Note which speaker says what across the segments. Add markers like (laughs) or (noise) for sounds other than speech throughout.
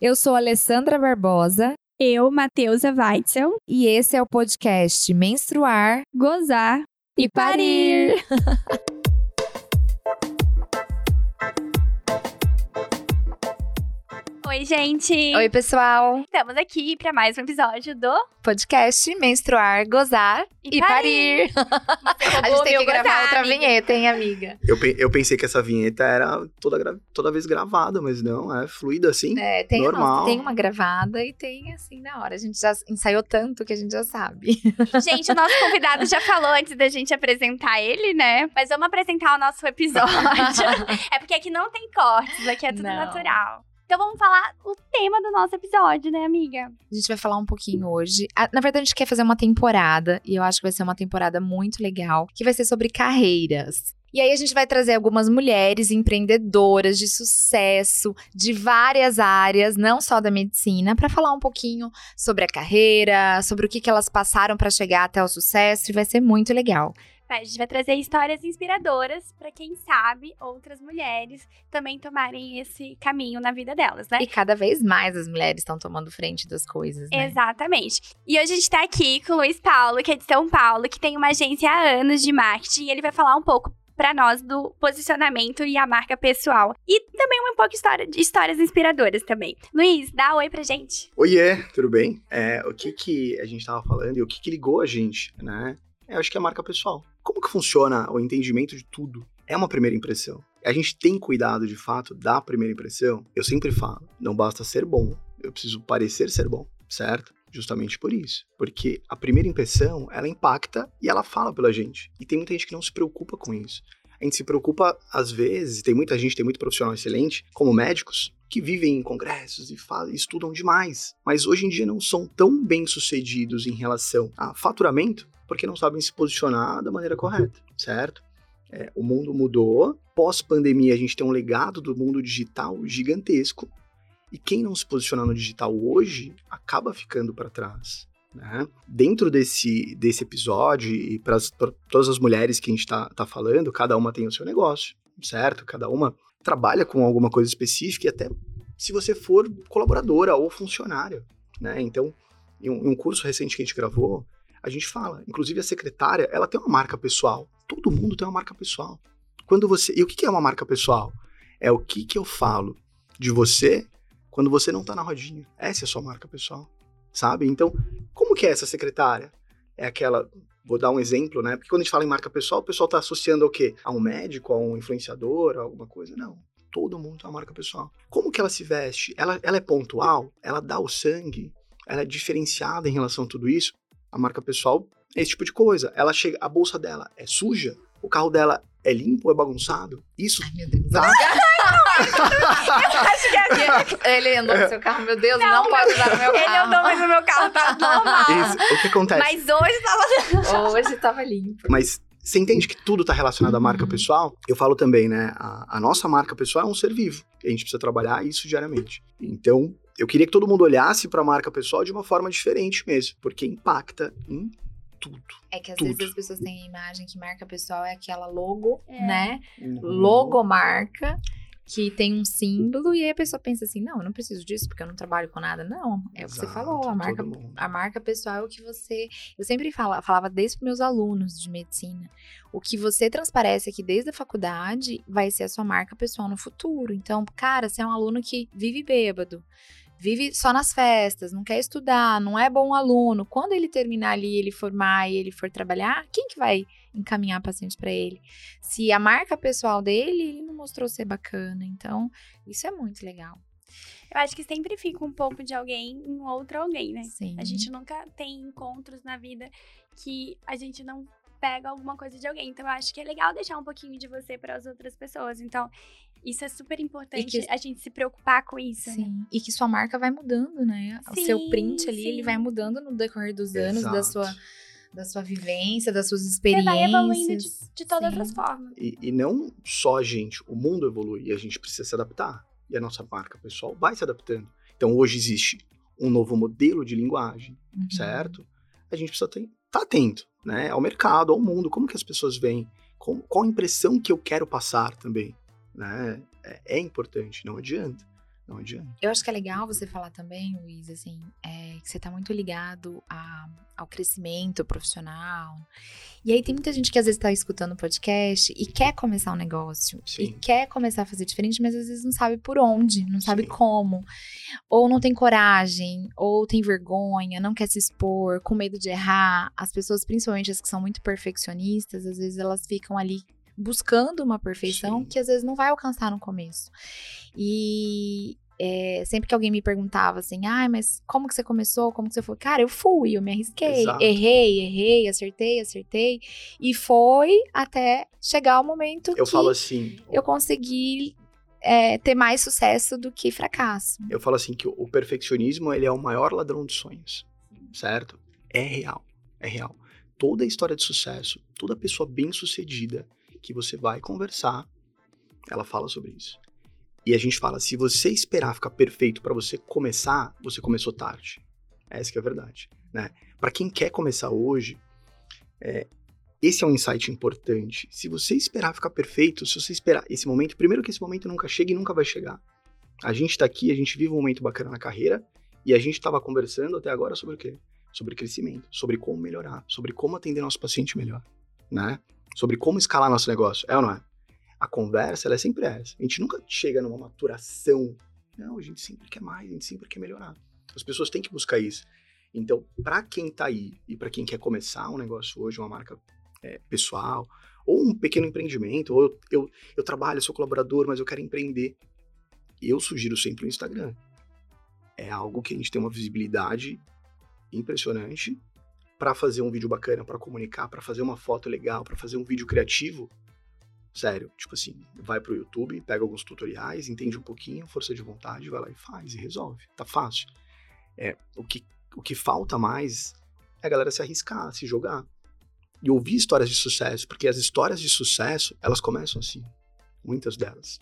Speaker 1: Eu sou Alessandra Barbosa.
Speaker 2: Eu, Matheusa Weitzel.
Speaker 1: E esse é o podcast Menstruar,
Speaker 2: Gozar e,
Speaker 1: e Parir. (laughs)
Speaker 2: Oi, gente!
Speaker 1: Oi, pessoal!
Speaker 2: Estamos aqui para mais um episódio do
Speaker 1: podcast Menstruar, Gozar e, e Parir. parir. (laughs) A gente tem que gravar gozar, outra amiga. vinheta, hein, amiga?
Speaker 3: Eu, eu pensei que essa vinheta era toda, toda vez gravada, mas não, é fluida assim.
Speaker 1: É, tem,
Speaker 3: normal.
Speaker 1: tem uma gravada e tem assim na hora. A gente já ensaiou tanto que a gente já sabe. (laughs)
Speaker 2: Gente, o nosso convidado já falou antes da gente apresentar ele, né? Mas vamos apresentar o nosso episódio. (laughs) é porque aqui não tem cortes, aqui é tudo não. natural. Então vamos falar o tema do nosso episódio, né, amiga?
Speaker 1: A gente vai falar um pouquinho hoje. Na verdade, a gente quer fazer uma temporada, e eu acho que vai ser uma temporada muito legal, que vai ser sobre carreiras. E aí a gente vai trazer algumas mulheres empreendedoras de sucesso de várias áreas, não só da medicina, para falar um pouquinho sobre a carreira, sobre o que, que elas passaram para chegar até o sucesso, e vai ser muito legal.
Speaker 2: A gente vai trazer histórias inspiradoras para quem sabe outras mulheres também tomarem esse caminho na vida delas, né?
Speaker 1: E cada vez mais as mulheres estão tomando frente das coisas, né?
Speaker 2: Exatamente. E hoje a gente tá aqui com o Luiz Paulo, que é de São Paulo, que tem uma agência há anos de marketing, e ele vai falar um pouco para nós do posicionamento e a marca pessoal. E também um pouco história, de histórias inspiradoras também. Luiz, dá um oi pra gente.
Speaker 3: Oiê, tudo bem? É, o que que a gente tava falando e o que que ligou a gente, né? Eu acho que é marca pessoal. Como que funciona o entendimento de tudo? É uma primeira impressão. A gente tem cuidado, de fato, da primeira impressão. Eu sempre falo, não basta ser bom, eu preciso parecer ser bom, certo? Justamente por isso. Porque a primeira impressão, ela impacta e ela fala pela gente. E tem muita gente que não se preocupa com isso. A gente se preocupa, às vezes, tem muita gente, tem muito profissional excelente, como médicos, que vivem em congressos e falam, estudam demais, mas hoje em dia não são tão bem sucedidos em relação a faturamento porque não sabem se posicionar da maneira correta, certo? É, o mundo mudou, pós-pandemia a gente tem um legado do mundo digital gigantesco, e quem não se posicionar no digital hoje acaba ficando para trás. Né? Dentro desse, desse episódio, e para todas as mulheres que a gente está tá falando, cada uma tem o seu negócio, certo? Cada uma trabalha com alguma coisa específica, e até se você for colaboradora ou funcionária. Né? Então, em um, em um curso recente que a gente gravou, a gente fala. Inclusive a secretária, ela tem uma marca pessoal. Todo mundo tem uma marca pessoal. Quando você, e o que é uma marca pessoal? É o que que eu falo de você quando você não tá na rodinha. Essa é a sua marca pessoal, sabe? Então, como que é essa secretária? É aquela, vou dar um exemplo, né? Porque quando a gente fala em marca pessoal, o pessoal tá associando ao quê? A um médico, a um influenciador, a alguma coisa? Não. Todo mundo tem uma marca pessoal. Como que ela se veste? Ela, ela é pontual? Ela dá o sangue? Ela é diferenciada em relação a tudo isso? A marca pessoal é esse tipo de coisa. Ela chega, a bolsa dela é suja, o carro dela é limpo, é bagunçado. Isso.
Speaker 1: Ai, meu Deus. Tá? eu (laughs) acho que é Ele andou no seu carro, meu Deus, não, não pode usar no meu carro.
Speaker 2: Ele andou mais no meu carro, tá normal.
Speaker 3: Isso, o que acontece?
Speaker 2: Mas hoje tava. (laughs)
Speaker 1: hoje tava limpo.
Speaker 3: Mas você entende que tudo está relacionado à marca uhum. pessoal? Eu falo também, né? A, a, nossa marca pessoal é um ser vivo. E a gente precisa trabalhar isso diariamente. Então, eu queria que todo mundo olhasse para a marca pessoal de uma forma diferente mesmo, porque impacta em tudo.
Speaker 1: É que às
Speaker 3: tudo.
Speaker 1: vezes as pessoas têm a imagem que marca pessoal é aquela logo, é. né?
Speaker 3: Uhum.
Speaker 1: Logomarca que tem um símbolo e aí a pessoa pensa assim, não, eu não preciso disso porque eu não trabalho com nada. Não, é o que você falou, a marca, a marca pessoal é o que você... Eu sempre fala, falava desde os meus alunos de medicina, o que você transparece aqui desde a faculdade vai ser a sua marca pessoal no futuro. Então, cara, você é um aluno que vive bêbado, vive só nas festas, não quer estudar, não é bom aluno. Quando ele terminar ali, ele formar e ele for trabalhar, quem que vai encaminhar pacientes para ele? Se a marca pessoal dele, ele não mostrou ser bacana. Então, isso é muito legal.
Speaker 2: Eu acho que sempre fica um pouco de alguém em outro alguém, né?
Speaker 1: Sim.
Speaker 2: A gente nunca tem encontros na vida que a gente não pega alguma coisa de alguém. Então, eu acho que é legal deixar um pouquinho de você para as outras pessoas. Então, isso é super importante, que... a gente se preocupar com isso.
Speaker 1: Né? Sim, né? e que sua marca vai mudando, né? Sim, o seu print ali, sim. ele vai mudando no decorrer dos anos, Exato. da sua da sua vivência, das suas experiências. Você vai
Speaker 2: evoluindo de, de todas Sim. as formas.
Speaker 3: E, e, não só a gente, o mundo evolui e a gente precisa se adaptar. E a nossa marca pessoal vai se adaptando. Então hoje existe um novo modelo de linguagem, uhum. certo? A gente precisa estar tá atento, né? Ao mercado, ao mundo, como que as pessoas veem, qual a impressão que eu quero passar também né? É, é importante, não adianta. Não adianta.
Speaker 1: Eu acho que é legal você falar também, Luiz, assim, é, que você tá muito ligado a, ao crescimento profissional. E aí tem muita gente que às vezes tá escutando o podcast e quer começar um negócio. Sim. E quer começar a fazer diferente, mas às vezes não sabe por onde, não sabe Sim. como. Ou não tem coragem, ou tem vergonha, não quer se expor, com medo de errar. As pessoas, principalmente as que são muito perfeccionistas, às vezes elas ficam ali buscando uma perfeição Sim. que às vezes não vai alcançar no começo. E é, sempre que alguém me perguntava assim, ah, mas como que você começou? Como que você foi? Cara, eu fui, eu me arrisquei, Exato. errei, errei, acertei, acertei. E foi até chegar o momento
Speaker 3: eu que falo assim,
Speaker 1: eu consegui é, ter mais sucesso do que fracasso.
Speaker 3: Eu falo assim que o perfeccionismo ele é o maior ladrão de sonhos, certo? É real, é real. Toda a história de sucesso, toda pessoa bem sucedida, que você vai conversar, ela fala sobre isso. E a gente fala, se você esperar ficar perfeito para você começar, você começou tarde. Essa que é a verdade, né? Para quem quer começar hoje, é, esse é um insight importante. Se você esperar ficar perfeito, se você esperar esse momento, primeiro que esse momento nunca chega e nunca vai chegar. A gente está aqui, a gente vive um momento bacana na carreira e a gente estava conversando até agora sobre o quê? Sobre crescimento, sobre como melhorar, sobre como atender nosso paciente melhor, né? Sobre como escalar nosso negócio, é ou não é? A conversa, ela é sempre essa. A gente nunca chega numa maturação. Não, a gente sempre quer mais, a gente sempre quer melhorar. As pessoas têm que buscar isso. Então, para quem tá aí e para quem quer começar um negócio hoje, uma marca é, pessoal, ou um pequeno empreendimento, ou eu, eu, eu trabalho, sou colaborador, mas eu quero empreender, eu sugiro sempre o Instagram. É algo que a gente tem uma visibilidade impressionante para fazer um vídeo bacana, para comunicar, para fazer uma foto legal, para fazer um vídeo criativo, sério, tipo assim, vai pro YouTube, pega alguns tutoriais, entende um pouquinho, força de vontade, vai lá e faz e resolve. Tá fácil. É, o que o que falta mais é a galera se arriscar, se jogar e ouvir histórias de sucesso, porque as histórias de sucesso, elas começam assim, muitas delas.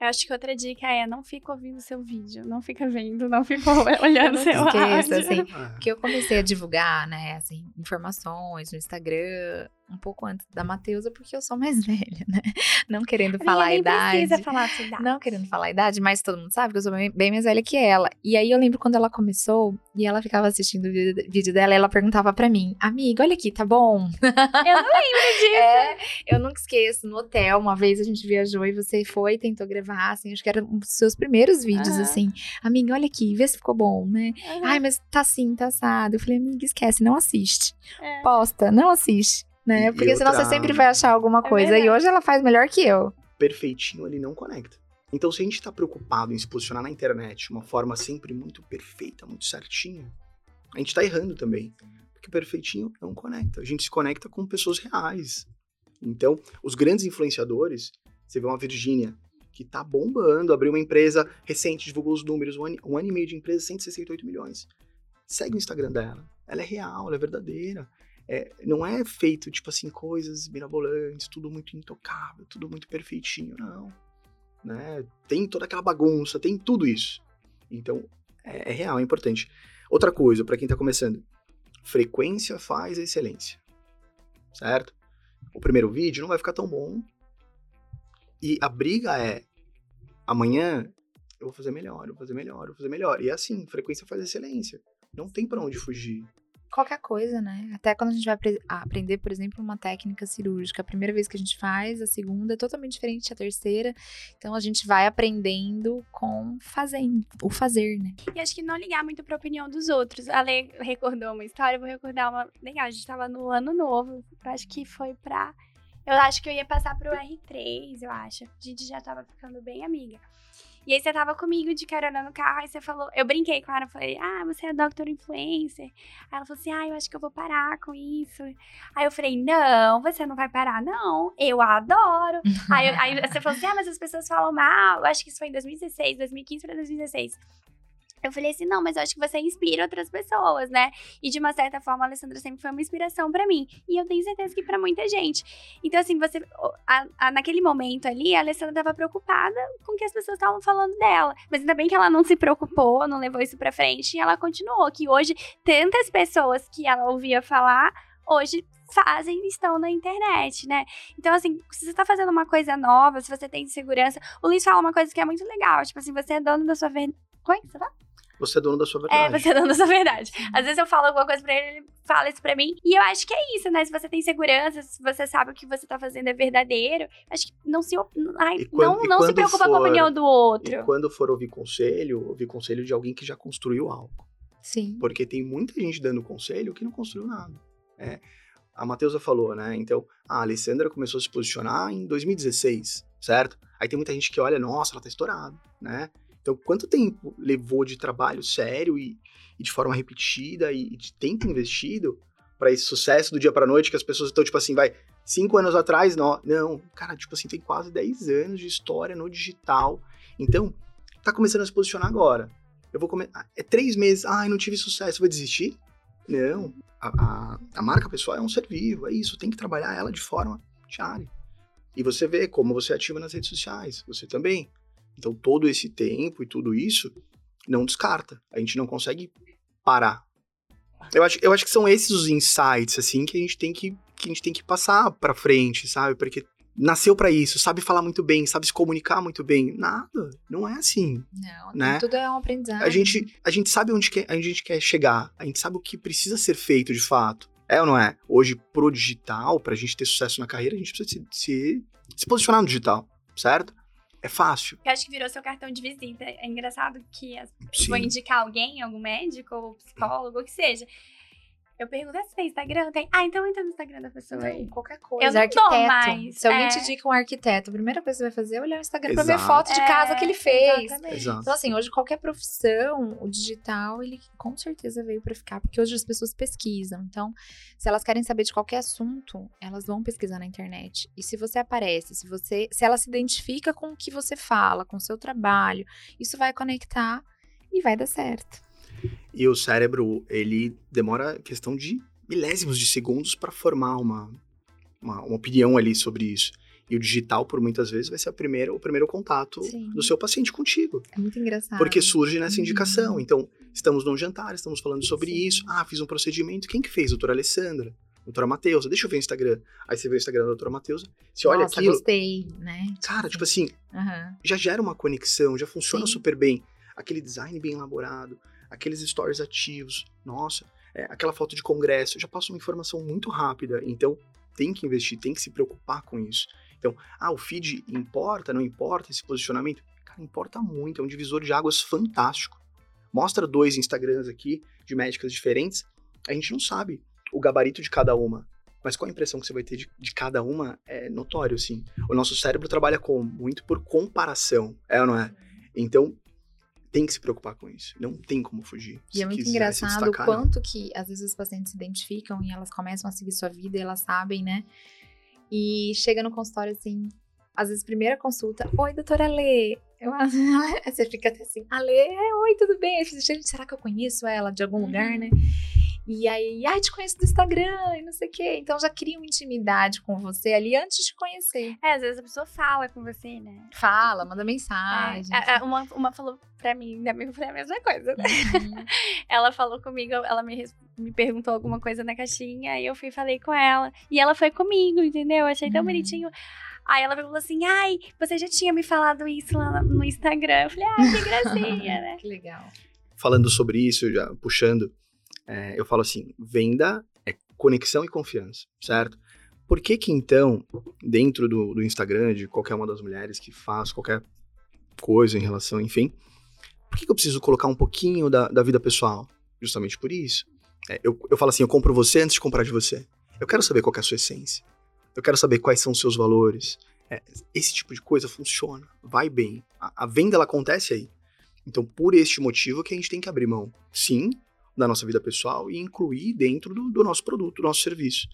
Speaker 2: Eu acho que outra dica é não fica ouvindo seu vídeo, não fica vendo, não fica (laughs) olhando seu
Speaker 1: esqueça, assim, (laughs) porque eu comecei a divulgar, né, assim, informações no Instagram, um pouco antes da Mateusa, porque eu sou mais (laughs) velha, né? Não querendo falar a idade.
Speaker 2: Precisa falar a sua idade.
Speaker 1: Não querendo falar a idade, mas todo mundo sabe que eu sou bem, bem mais velha que ela. E aí eu lembro quando ela começou e ela ficava assistindo o vídeo, vídeo dela e ela perguntava para mim, amiga, olha aqui, tá bom?
Speaker 2: Eu não lembro (laughs) disso.
Speaker 1: É, eu nunca esqueço. No hotel, uma vez a gente viajou e você foi e tentou gravar, assim, acho que era um dos seus primeiros vídeos, uhum. assim. Amiga, olha aqui, vê se ficou bom, né? Uhum. Ai, mas tá assim, tá assado. Eu falei, amiga, esquece, não assiste. É. Posta, não assiste né? Porque senão outra... você sempre vai achar alguma é coisa. É e hoje ela faz melhor que eu.
Speaker 3: Perfeitinho ele não conecta. Então, se a gente tá preocupado em se posicionar na internet de uma forma sempre muito perfeita, muito certinha, a gente tá errando também. Porque perfeitinho não conecta. A gente se conecta com pessoas reais. Então, os grandes influenciadores, você vê uma Virgínia que tá bombando, abriu uma empresa recente, divulgou os números, um ano, um ano e meio de empresa, 168 milhões. Segue o Instagram dela. Ela é real, ela é verdadeira é, não é feito, tipo assim, coisas mirabolantes, tudo muito intocável, tudo muito perfeitinho, não. Né? Tem toda aquela bagunça, tem tudo isso. Então, é, é real, é importante. Outra coisa, para quem tá começando, frequência faz excelência, certo? O primeiro vídeo não vai ficar tão bom, e a briga é, amanhã eu vou fazer melhor, eu vou fazer melhor, eu vou fazer melhor. E é assim, frequência faz excelência. Não tem para onde fugir
Speaker 1: qualquer coisa, né? Até quando a gente vai aprender, por exemplo, uma técnica cirúrgica, a primeira vez que a gente faz, a segunda é totalmente diferente da terceira. Então a gente vai aprendendo com fazendo, o fazer, né?
Speaker 2: E acho que não ligar muito pra opinião dos outros. A Lê recordou uma história, vou recordar uma. Legal, a gente tava no ano novo. Acho que foi pra. Eu acho que eu ia passar pro R3, eu acho. A gente já tava ficando bem amiga. E aí você tava comigo de carona no carro, aí você falou, eu brinquei com ela, falei, ah, você é Dr. Influencer. Aí ela falou assim, ah, eu acho que eu vou parar com isso. Aí eu falei, não, você não vai parar, não. Eu adoro. aí, aí você falou assim, ah, mas as pessoas falam mal. Eu acho que isso foi em 2016, 2015 para 2016. Eu falei assim, não, mas eu acho que você inspira outras pessoas, né? E de uma certa forma, a Alessandra sempre foi uma inspiração para mim. E eu tenho certeza que para muita gente. Então, assim, você. A, a, naquele momento ali, a Alessandra tava preocupada com o que as pessoas estavam falando dela. Mas ainda bem que ela não se preocupou, não levou isso pra frente e ela continuou. Que hoje, tantas pessoas que ela ouvia falar, hoje fazem estão na internet, né? Então, assim, se você tá fazendo uma coisa nova, se você tem segurança. O Luiz fala uma coisa que é muito legal. Tipo assim, você é dono da sua verdade. Como você tá?
Speaker 3: Você é dono da sua verdade.
Speaker 2: É, você é dono da sua verdade. Às vezes eu falo alguma coisa pra ele, ele fala isso pra mim. E eu acho que é isso, né? Se você tem segurança, se você sabe o que você tá fazendo é verdadeiro, acho que não se, ai, quando, não, não se preocupa for, com a opinião do outro.
Speaker 3: E quando for ouvir conselho, ouvir conselho de alguém que já construiu algo.
Speaker 1: Sim.
Speaker 3: Porque tem muita gente dando conselho que não construiu nada. É, a Matheusa falou, né? Então, a Alessandra começou a se posicionar em 2016, certo? Aí tem muita gente que olha, nossa, ela tá estourada, né? Então, quanto tempo levou de trabalho sério e, e de forma repetida e, e de tempo investido para esse sucesso do dia para noite que as pessoas estão, tipo assim, vai, cinco anos atrás, não, não, cara, tipo assim, tem quase 10 anos de história no digital. Então, tá começando a se posicionar agora. Eu vou começar. É três meses, ai, não tive sucesso, vou desistir? Não. A, a, a, marca pessoal é um ser vivo, é isso, tem que trabalhar ela de forma diária. E você vê como você ativa nas redes sociais, você também. Então, todo esse tempo e tudo isso não descarta. A gente não consegue parar. Eu acho, eu acho que são esses os insights, assim, que a gente tem que, que, a gente tem que passar pra frente, sabe? Porque nasceu para isso, sabe falar muito bem, sabe se comunicar muito bem. Nada, não é assim.
Speaker 1: Não,
Speaker 3: né?
Speaker 1: tudo é um aprendizado.
Speaker 3: A gente, a gente sabe onde quer, a gente quer chegar, a gente sabe o que precisa ser feito de fato. É ou não é? Hoje, pro digital, pra gente ter sucesso na carreira, a gente precisa se, se, se posicionar no digital, certo? É fácil.
Speaker 2: Eu acho que virou seu cartão de visita. É engraçado que as, vou indicar alguém, algum médico ou psicólogo, o que seja. Eu pergunto, se tem Instagram? Tem. Ah, então entra no Instagram da pessoa aí.
Speaker 1: Qualquer coisa. Eu não arquiteto. mais. Se alguém é. te indica um arquiteto, a primeira coisa que você vai fazer é olhar o Instagram Exato. pra ver fotos de casa é, que ele fez. Exatamente. Então, assim, hoje qualquer profissão, o digital, ele com certeza veio pra ficar, porque hoje as pessoas pesquisam. Então, se elas querem saber de qualquer assunto, elas vão pesquisar na internet. E se você aparece, se você, se ela se identifica com o que você fala, com o seu trabalho, isso vai conectar e vai dar certo.
Speaker 3: E o cérebro, ele demora questão de milésimos de segundos para formar uma, uma, uma, opinião ali sobre isso. E o digital, por muitas vezes, vai ser a primeira, o primeiro contato Sim. do seu paciente contigo.
Speaker 1: É muito engraçado.
Speaker 3: Porque surge nessa indicação. Uhum. Então, estamos num jantar, estamos falando sobre Sim. isso. Ah, fiz um procedimento. Quem que fez? Doutora Alessandra. Doutora Mateusa, deixa eu ver o Instagram. Aí você vê o Instagram da doutora Mateusa, você olha
Speaker 1: Nossa,
Speaker 3: aquilo.
Speaker 1: gostei, né?
Speaker 3: Cara, tipo assim, uhum. já gera uma conexão, já funciona Sim. super bem. Aquele design bem elaborado, aqueles stories ativos, nossa, é, aquela foto de congresso, já passa uma informação muito rápida. Então, tem que investir, tem que se preocupar com isso. Então, ah, o feed importa, não importa esse posicionamento? Cara, importa muito, é um divisor de águas fantástico. Mostra dois Instagrams aqui de médicas diferentes, a gente não sabe o gabarito de cada uma. Mas qual a impressão que você vai ter de, de cada uma é notório, sim. O nosso cérebro trabalha com muito por comparação, é ou não é? Então, tem que se preocupar com isso. Não tem como fugir.
Speaker 1: E é muito engraçado o quanto que às vezes os pacientes se identificam e elas começam a seguir sua vida e elas sabem, né? E chega no consultório assim, às vezes primeira consulta, oi, doutora Lê. Eu, (laughs) você fica até assim, Ale, oi, tudo bem? Gente, será que eu conheço ela de algum lugar, né? E aí, ai, te conheço do Instagram e não sei o quê. Então já cria uma intimidade com você ali antes de conhecer.
Speaker 2: É, às vezes a pessoa fala com você, né?
Speaker 1: Fala, manda mensagem.
Speaker 2: É, uma, uma falou pra mim, minha amiga foi a mesma coisa, né? Uhum. (laughs) ela falou comigo, ela me, me perguntou alguma coisa na caixinha, e eu fui e falei com ela. E ela foi comigo, entendeu? Eu achei tão uhum. bonitinho. Aí ela falou assim: ai, você já tinha me falado isso lá no Instagram. Eu falei, ai, que gracinha, (laughs) né?
Speaker 1: que legal.
Speaker 3: Falando sobre isso, já puxando é, eu falo assim, venda é conexão e confiança, certo? Por que que então, dentro do, do Instagram de qualquer uma das mulheres que faz qualquer coisa em relação, enfim, por que, que eu preciso colocar um pouquinho da, da vida pessoal? Justamente por isso. É, eu, eu falo assim, eu compro você antes de comprar de você. Eu quero saber qual é a sua essência. Eu quero saber quais são os seus valores. É, esse tipo de coisa funciona, vai bem. A, a, venda ela acontece aí. Então, por este motivo que a gente tem que abrir mão, sim, da nossa vida pessoal e incluir dentro do, do nosso produto, do nosso serviço.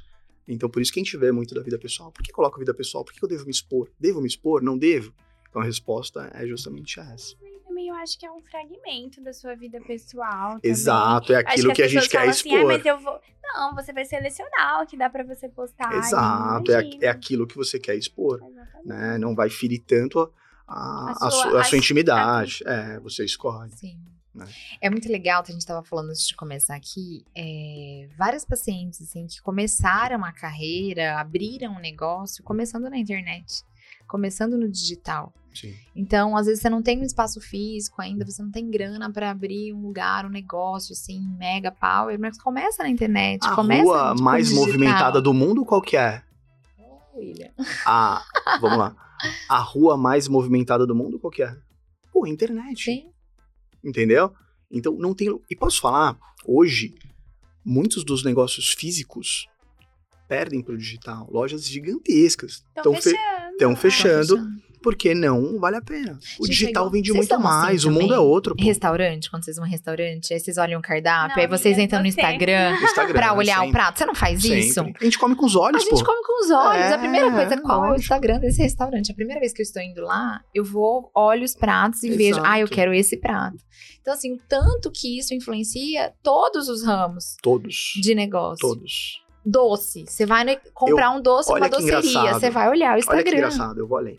Speaker 3: Então, por isso que a gente vê muito da vida pessoal. Por que coloco vida pessoal? Por que eu devo me expor? Devo me expor? Não devo? Então, a resposta é justamente essa.
Speaker 2: Também eu acho que é um fragmento da sua vida pessoal. Também.
Speaker 3: Exato, é aquilo que, que a gente quer assim, expor.
Speaker 2: Ah, mas eu vou... Não, você vai selecionar o que dá para você postar.
Speaker 3: Exato, é, é aquilo que você quer expor. Né? Não vai ferir tanto a, a, a, sua, a, a sua, intimidade. É, você escolhe.
Speaker 1: Sim.
Speaker 3: Né?
Speaker 1: É muito legal, a gente estava falando antes de começar aqui, é, várias pacientes assim, que começaram a carreira, abriram um negócio começando na internet, começando no digital.
Speaker 3: Sim.
Speaker 1: Então, às vezes você não tem um espaço físico ainda, você não tem grana para abrir um lugar, um negócio assim, mega power, mas começa na internet,
Speaker 3: a
Speaker 1: começa
Speaker 3: rua mais
Speaker 1: digital.
Speaker 3: movimentada do mundo, qual que é?
Speaker 1: William.
Speaker 3: A, vamos lá. A rua mais movimentada do mundo, qual que é? Pô, internet.
Speaker 1: Sim.
Speaker 3: Entendeu? Então, não tem. E posso falar, hoje, muitos dos negócios físicos perdem pro digital. Lojas gigantescas
Speaker 2: Estão
Speaker 3: estão
Speaker 2: fechando.
Speaker 3: fechando,
Speaker 1: fechando.
Speaker 3: Porque não vale a pena. O
Speaker 1: Gente,
Speaker 3: digital
Speaker 1: é
Speaker 3: vende
Speaker 1: vocês
Speaker 3: muito
Speaker 1: assim
Speaker 3: mais, o mundo é outro. Pô.
Speaker 1: Restaurante, quando vocês vão em restaurante, aí vocês olham o cardápio,
Speaker 2: Não,
Speaker 1: aí vocês entram no. Instagram (laughs)
Speaker 3: Instagram,
Speaker 1: pra olhar
Speaker 3: sempre,
Speaker 1: o prato. Você não faz isso?
Speaker 3: sempre. A gente come com os
Speaker 1: A
Speaker 3: olhos,
Speaker 1: gente
Speaker 3: pô.
Speaker 1: come com os olhos. a primeira
Speaker 3: É,
Speaker 1: coisa, qual é o
Speaker 3: lógico.
Speaker 1: Instagram desse restaurante? A primeira vez que eu estou indo lá, eu vou, olho os pratos e vejo,
Speaker 3: Exato.
Speaker 1: ah, eu quero esse prato. Então, assim, o tanto que isso influencia todos os ramos
Speaker 3: Todos.
Speaker 1: de negócio.
Speaker 3: Todos.
Speaker 1: Doce. Você vai comprar um doce
Speaker 3: que
Speaker 1: doceria, você vai olhar o
Speaker 3: Olha que
Speaker 1: Instagram.
Speaker 3: engraçado, eu vou além.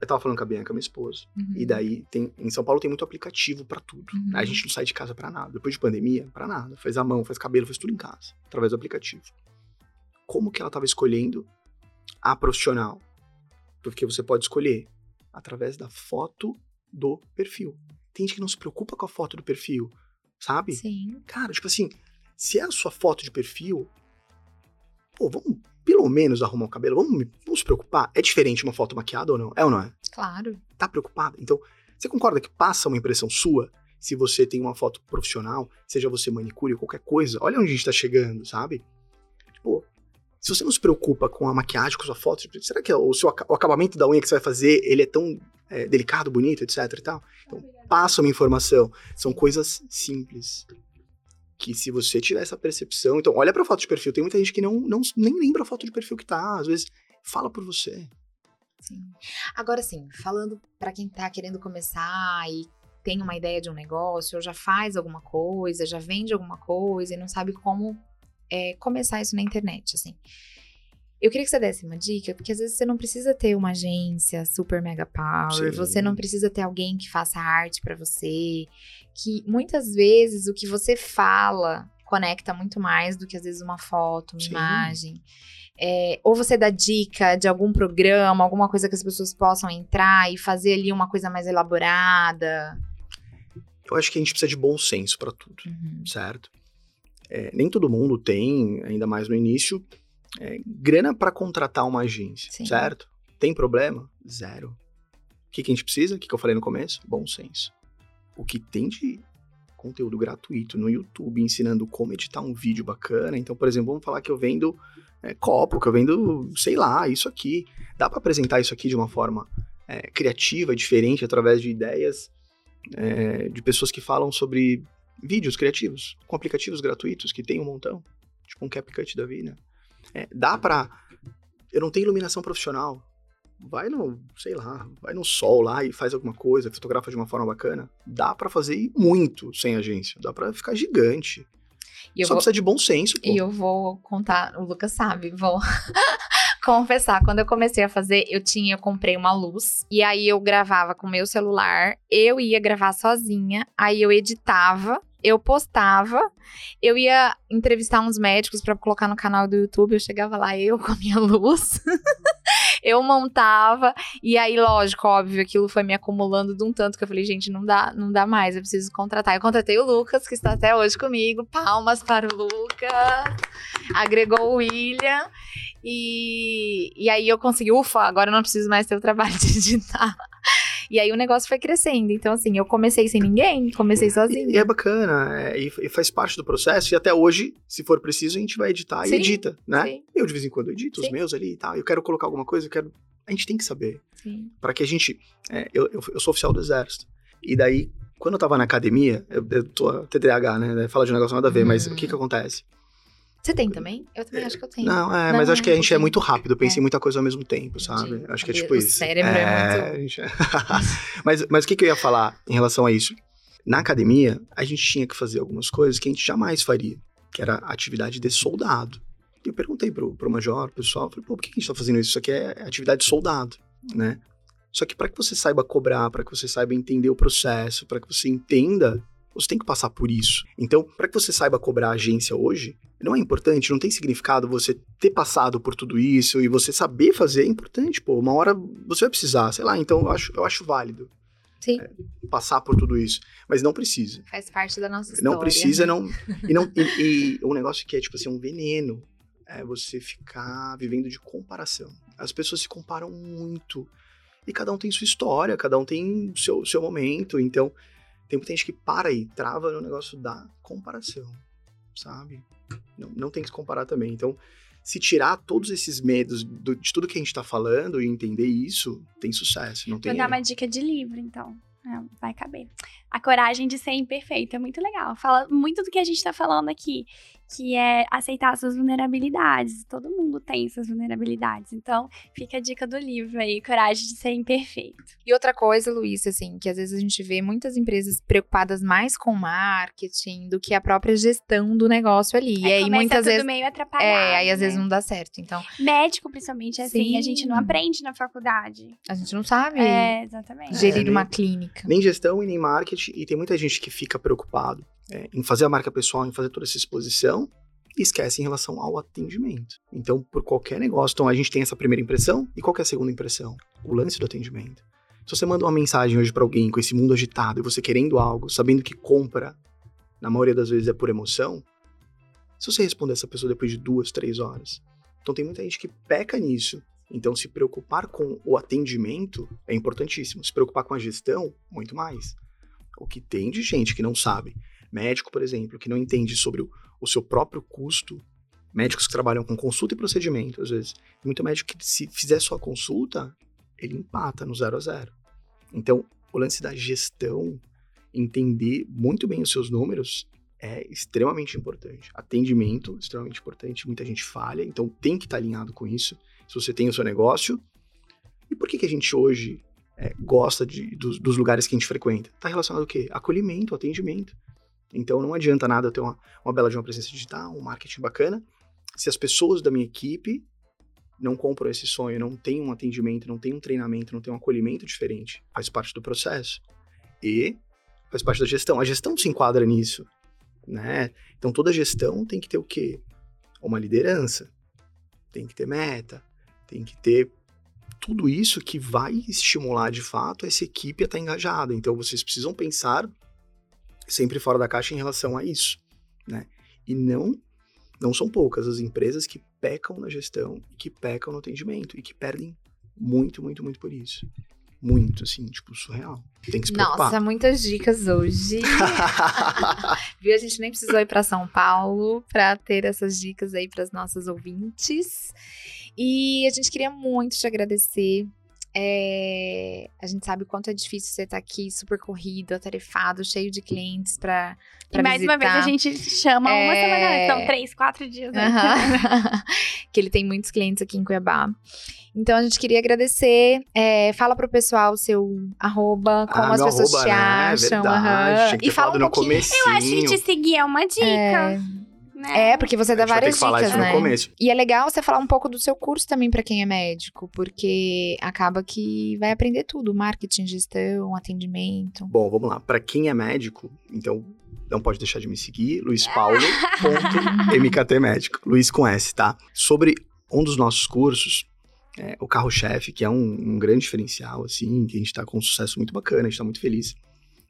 Speaker 3: Eu tava falando com a Bianca, minha esposa.
Speaker 1: Uhum.
Speaker 3: E daí, tem, em São Paulo tem muito aplicativo pra tudo.
Speaker 1: Uhum.
Speaker 3: A gente não sai de casa pra nada. Depois de pandemia, pra nada. Faz a mão, faz cabelo, faz tudo em casa, através do aplicativo. Como que ela tava escolhendo a profissional? Porque você pode escolher através da foto do perfil. Tem gente que não se preocupa com a foto do perfil, sabe?
Speaker 1: Sim.
Speaker 3: Cara, tipo assim, se é a sua foto de perfil, pô, vamos pelo menos arrumar o cabelo, vamos, vamos se preocupar. É diferente uma foto maquiada ou não? É ou não é?
Speaker 1: Claro.
Speaker 3: Tá preocupada? Então, você concorda que passa uma impressão sua se você tem uma foto profissional, seja você manicure ou qualquer coisa? Olha onde a gente tá chegando, sabe? Tipo, se você não se preocupa com a maquiagem, com a sua foto, tipo, será que o, seu, o acabamento da unha que você vai fazer, ele é tão é, delicado, bonito, etc e tal? Então, passa uma informação. São coisas simples. Que se você tiver essa percepção. Então, olha pra foto de perfil. Tem muita gente que não, não nem lembra a foto de perfil que tá. Às vezes, fala por você.
Speaker 1: Sim. Agora sim, falando pra quem tá querendo começar e tem uma ideia de um negócio, ou já faz alguma coisa, já vende alguma coisa e não sabe como é, começar isso na internet, assim. Eu queria que você desse uma dica, porque às vezes você não precisa ter uma agência super mega power,
Speaker 3: Sim.
Speaker 1: você não precisa ter alguém que faça arte pra você, que muitas vezes o que você fala conecta muito mais do que às vezes uma foto, uma
Speaker 3: Sim.
Speaker 1: imagem. É, ou você dá dica de algum programa, alguma coisa que as pessoas possam entrar e fazer ali uma coisa mais elaborada.
Speaker 3: Eu acho que a gente precisa de bom senso pra tudo.
Speaker 1: Uhum.
Speaker 3: certo? É, nem todo mundo tem, ainda mais no início, é, grana para contratar uma agência,
Speaker 1: Sim.
Speaker 3: certo? Tem problema? Zero. O que, que a gente precisa? O que, que eu falei no começo? Bom senso. O que tem de conteúdo gratuito no YouTube ensinando como editar um vídeo bacana. Então, por exemplo, vamos falar que eu vendo é, copo, que eu vendo, sei lá, isso aqui. Dá para apresentar isso aqui de uma forma é, criativa, diferente, através de ideias é, de pessoas que falam sobre vídeos criativos, com aplicativos gratuitos, que tem um montão, tipo um CapCut da vida. É, dá pra. Eu não tenho iluminação profissional. Vai no, sei lá, vai no sol lá e faz alguma coisa, fotografa de uma forma bacana. Dá pra fazer muito sem agência. Dá pra ficar gigante. Só
Speaker 1: vou,
Speaker 3: precisa de bom senso, pô.
Speaker 1: e eu vou contar, o Lucas sabe, vou (laughs) confessar, quando eu comecei a fazer, eu tinha, eu comprei uma luz, e aí eu gravava com o meu celular, eu ia gravar sozinha, aí eu editava, eu postava, eu ia entrevistar uns médicos pra colocar no canal do YouTube, eu chegava lá, eu com a minha luz, (laughs) eu montava, e aí, lógico, óbvio, aquilo foi me acumulando de um tanto que eu falei, gente, não dá, não dá mais, eu preciso contratar. Eu contratei o Lucas, que está até hoje comigo, palmas para o Lucas, agregou o William, e, e aí eu consegui, ufa, agora eu não preciso mais ter o trabalho de editar. E aí o negócio foi crescendo. Então, assim, eu comecei sem ninguém, comecei sozinha.
Speaker 3: e é bacana, é, e, faz parte do processo. E até hoje, se for preciso, a gente vai editar
Speaker 1: Sim,
Speaker 3: e edita, né?
Speaker 1: Sim,
Speaker 3: Eu, de vez em quando, edito os
Speaker 1: Sim.
Speaker 3: meus ali e tal. Eu quero colocar alguma coisa, eu quero. A gente tem que saber.
Speaker 1: sim.
Speaker 3: Pra que a gente. é, eu, eu, eu sou oficial do Exército. E daí, quando eu tava na academia, eu, eu tô TDAH, né? Fala de um negócio nada a ver, mas
Speaker 1: Hum.
Speaker 3: o que que acontece?
Speaker 1: Você tem também? Eu também acho que eu tenho.
Speaker 3: Não, é,
Speaker 1: Não,
Speaker 3: mas acho que a gente é muito rápido, pensa
Speaker 1: É.
Speaker 3: em muita coisa ao mesmo tempo, sabe?
Speaker 1: Entendi.
Speaker 3: Acho que é
Speaker 1: O
Speaker 3: tipo isso.
Speaker 1: cérebro é muito- (laughs)
Speaker 3: a gente- (laughs) mas, mas o que, que eu ia falar em relação a isso? Na academia, a gente tinha que fazer algumas coisas que a gente jamais faria, que era atividade de soldado. E eu perguntei pro, pro major, pro pessoal, falei, pô, por que a gente tá fazendo isso? Isso aqui é atividade de soldado, né? Só que para que você saiba cobrar, para que você saiba entender o processo, para que você entenda Você tem que passar por isso. Então, para que você saiba cobrar a agência hoje, não é importante, não tem significado você ter passado por tudo isso e você saber fazer, é importante, pô. Uma hora você vai precisar, sei lá, então eu acho, eu acho válido.
Speaker 1: Sim.
Speaker 3: É, passar por tudo isso. Mas não precisa.
Speaker 1: Faz parte da nossa história.
Speaker 3: Não precisa, não. E, não, e, e (laughs) um negócio que é, tipo assim, um veneno é você ficar vivendo de comparação. As pessoas se comparam muito. E cada um tem sua história, cada um tem seu, seu momento. Então, tem muita gente que para e trava no negócio da comparação, sabe? Não, não tem que se comparar também. Então, se tirar todos esses medos do, de tudo que a gente tá falando e entender isso, tem sucesso. Não tem
Speaker 2: Vou dar uma dica de livro, então. É, vai caber. A coragem de ser imperfeito é muito legal. Fala muito do que a gente tá falando aqui que é aceitar suas vulnerabilidades. Todo mundo tem suas vulnerabilidades. Então, fica a dica do livro aí, Coragem de Ser Imperfeito.
Speaker 1: E outra coisa, Luiz, assim, que às vezes a gente vê muitas empresas preocupadas mais com marketing do que a própria gestão do negócio ali.
Speaker 2: É,
Speaker 1: e aí muitas
Speaker 2: tudo
Speaker 1: vezes
Speaker 2: meio atrapalhado.
Speaker 1: É, aí às
Speaker 2: né?
Speaker 1: vezes não dá certo. Então,
Speaker 2: médico principalmente é assim,
Speaker 1: Sim.
Speaker 2: a gente não aprende na faculdade.
Speaker 1: a gente não sabe
Speaker 2: É, exatamente.
Speaker 1: gerir
Speaker 3: É,
Speaker 1: uma
Speaker 3: nem-
Speaker 1: clínica.
Speaker 3: Nem gestão e nem marketing. E tem muita gente que fica preocupado é, em fazer a marca pessoal, em fazer toda essa exposição. E esquece em relação ao atendimento. Então, por qualquer negócio, então a gente tem essa primeira impressão. E qual é a segunda impressão? O lance do atendimento. Se você manda uma mensagem hoje pra alguém com esse mundo agitado e você querendo algo, sabendo que compra, na maioria das vezes é por emoção, se você responder essa pessoa depois de duas, três horas. Então tem muita gente que peca nisso. Então se preocupar com o atendimento é importantíssimo. Se preocupar com a gestão, muito mais. O que tem de gente que não sabe. Médico, por exemplo, que não entende sobre o, o seu próprio custo. Médicos que trabalham com consulta e procedimento, às vezes. Muito médico que, se fizer só a consulta, ele empata no zero a zero. Então, o lance da gestão, entender muito bem os seus números, é extremamente importante. Atendimento, extremamente importante. Muita gente falha, então tem que estar alinhado com isso. Se você tem o seu negócio. E por que, que a gente hoje é, gosta de, dos, dos lugares que a gente frequenta? Está relacionado ao quê? Acolhimento, atendimento. Então não adianta nada eu ter uma, uma bela de uma presença digital, um marketing bacana, se as pessoas da minha equipe não compram esse sonho, não tem um atendimento, não tem um treinamento, não tem um acolhimento diferente. Faz parte do processo. E faz parte da gestão. A gestão se enquadra nisso, né? Então toda gestão tem que ter o quê? Uma liderança. Tem que ter meta, tem que ter tudo isso que vai estimular de fato essa equipe a estar engajada. Então vocês precisam pensar sempre fora da caixa em relação a isso, né? E não não são poucas as empresas que pecam na gestão, que pecam no atendimento e que perdem muito, muito, muito por isso. Muito, assim, tipo, surreal. Tem que se preocupar.
Speaker 1: Nossa, muitas dicas hoje. (laughs) Viu? A gente nem precisou ir para São Paulo para ter essas dicas aí para as nossas ouvintes. E a gente queria muito te agradecer. É, a gente sabe o quanto é difícil você estar aqui super corrido, atarefado, cheio de clientes para
Speaker 2: E mais uma vez a gente chama uma
Speaker 1: É.
Speaker 2: semana antes, são três, quatro dias né?
Speaker 1: Aham. (laughs) que ele tem muitos clientes aqui em Cuiabá. Então a gente queria agradecer. É, fala pro pessoal o seu arroba, como
Speaker 3: Ah,
Speaker 1: as pessoas
Speaker 3: arroba,
Speaker 1: te
Speaker 3: né?
Speaker 1: acham.
Speaker 3: Verdade, que
Speaker 1: E fala um
Speaker 3: no
Speaker 1: pouquinho.
Speaker 3: comecinho.
Speaker 2: Eu acho que te seguir é uma dica.
Speaker 1: É,
Speaker 2: né?
Speaker 1: é, porque você dá várias
Speaker 3: que falar
Speaker 1: dicas,
Speaker 3: isso
Speaker 1: né?
Speaker 3: no começo.
Speaker 1: E é legal você falar um pouco do seu curso também pra quem é médico, porque acaba que vai aprender tudo: marketing, gestão, atendimento.
Speaker 3: Bom, vamos lá. Pra quem é médico, então não pode deixar de me seguir, luispaulo.mkt médico. Luiz com S, tá? Sobre um dos nossos cursos, é, o carro-chefe, que é um, um grande diferencial, assim, que a gente tá com um sucesso muito bacana, a gente tá muito feliz.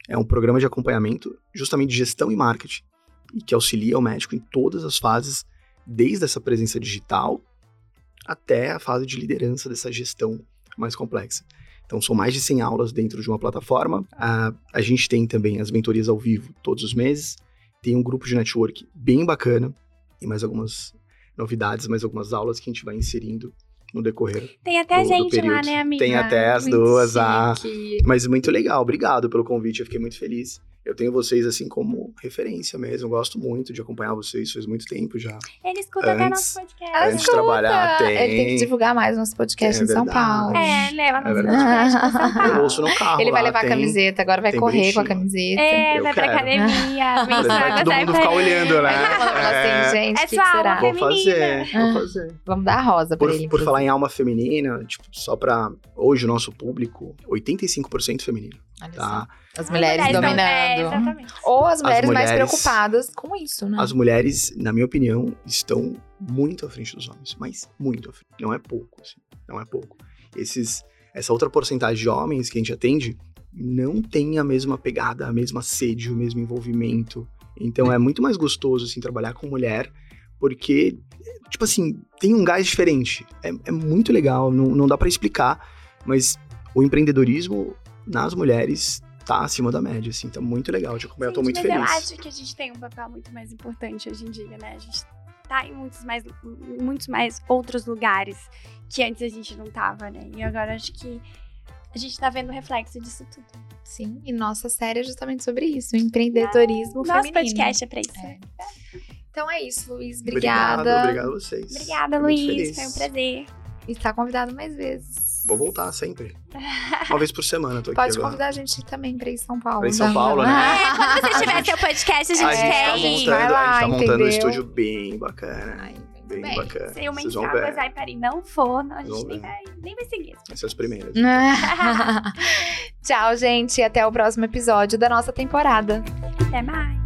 Speaker 3: É um programa de acompanhamento justamente de gestão e marketing, e que auxilia o médico em todas as fases, desde essa presença digital até a fase de liderança dessa gestão mais complexa. Então, são mais de 100 aulas dentro de uma plataforma. A, a gente tem também as mentorias ao vivo todos os meses. Tem um grupo de network bem bacana e mais algumas novidades, mais algumas aulas que a gente vai inserindo no decorrer.
Speaker 2: Tem até
Speaker 3: do-
Speaker 2: gente lá, né, amiga?
Speaker 3: Tem até as
Speaker 1: Muito
Speaker 3: duas. ah. Mas muito legal, obrigado pelo convite, eu fiquei muito feliz. Eu tenho vocês assim como referência mesmo, eu gosto muito de acompanhar vocês, faz muito tempo já.
Speaker 2: Ele escuta até
Speaker 3: Antes-
Speaker 2: nosso podcast.
Speaker 1: Ela
Speaker 3: Antes de trabalhar, tem.
Speaker 1: Ele tem que divulgar mais nosso podcast
Speaker 3: É
Speaker 1: em São
Speaker 3: verdade.
Speaker 1: Paulo.
Speaker 2: É, leva nosso
Speaker 3: verdade.
Speaker 2: podcast pra São (laughs)
Speaker 3: Eu
Speaker 2: Paulo.
Speaker 3: ouço no carro.
Speaker 1: Ele vai levar
Speaker 3: tem-
Speaker 1: a camiseta, agora vai correr com a
Speaker 3: bonitinho.
Speaker 1: camiseta.
Speaker 2: É,
Speaker 3: Eu
Speaker 2: vai pra
Speaker 3: quero.
Speaker 2: academia, (laughs)
Speaker 3: Vai todo mundo
Speaker 2: pra-
Speaker 3: ficar olhando, né?
Speaker 1: Falou assim, gente,
Speaker 2: É
Speaker 1: que,
Speaker 2: sua
Speaker 1: que
Speaker 2: alma
Speaker 1: será?
Speaker 3: Vou
Speaker 2: feminina.
Speaker 3: fazer,
Speaker 1: Ah.
Speaker 3: vou fazer.
Speaker 1: Vamos dar a rosa pra
Speaker 3: Por,
Speaker 1: ele.
Speaker 3: por falar em alma feminina, tipo, só pra hoje o nosso público, 85% feminino. Tá?
Speaker 1: As mulheres, mulheres dominando. É. Ou as mulheres, as mulheres, mais preocupadas com isso, né?
Speaker 3: As mulheres, na minha opinião, estão muito à frente dos homens, mas muito à frente. Não é pouco, assim, não é pouco. Esses, essa outra porcentagem de homens que a gente atende não tem a mesma pegada, a mesma sede, o mesmo envolvimento. Então é muito mais gostoso, assim, trabalhar com mulher, porque, tipo assim, tem um gás diferente. É, é muito legal, não, não dá para explicar, mas o empreendedorismo nas mulheres tá acima da média, assim, tá muito legal de acompanhar, Sim, tô muito
Speaker 2: mas
Speaker 3: feliz.
Speaker 2: eu acho que a gente tem um papel muito mais importante hoje em dia, né? A gente tá em muitos mais, muitos mais outros lugares que antes a gente não tava, né? E agora acho que a gente tá vendo o reflexo disso tudo.
Speaker 1: Sim, e nossa série é justamente sobre isso, empreendedorismo ah, feminino. Nosso
Speaker 2: podcast é pra isso. É.
Speaker 1: Então é isso, Luiz. Obrigada. Obrigado,
Speaker 3: obrigado a vocês.
Speaker 2: Obrigada, Luiz. Foi um prazer.
Speaker 1: E está convidado mais vezes.
Speaker 3: Vou voltar sempre. (laughs) Uma vez por semana, tô aqui
Speaker 1: Pode
Speaker 3: agora.
Speaker 1: convidar a gente também pra ir em São Paulo.
Speaker 3: Pra ir em São Paulo, né? (laughs)
Speaker 2: É, quando você tiver seu podcast, a gente, a gente quer
Speaker 3: tá
Speaker 2: ir.
Speaker 3: Montando, lá, a gente tá montando um estúdio bem bacana. Ai, bem, bem bacana.
Speaker 2: Se uma Entrada vai para não for, a gente nem vai, nem vai seguir.
Speaker 3: Essas as primeiras. (laughs)
Speaker 1: Tchau, gente. Até o próximo episódio da nossa temporada.
Speaker 2: Até mais.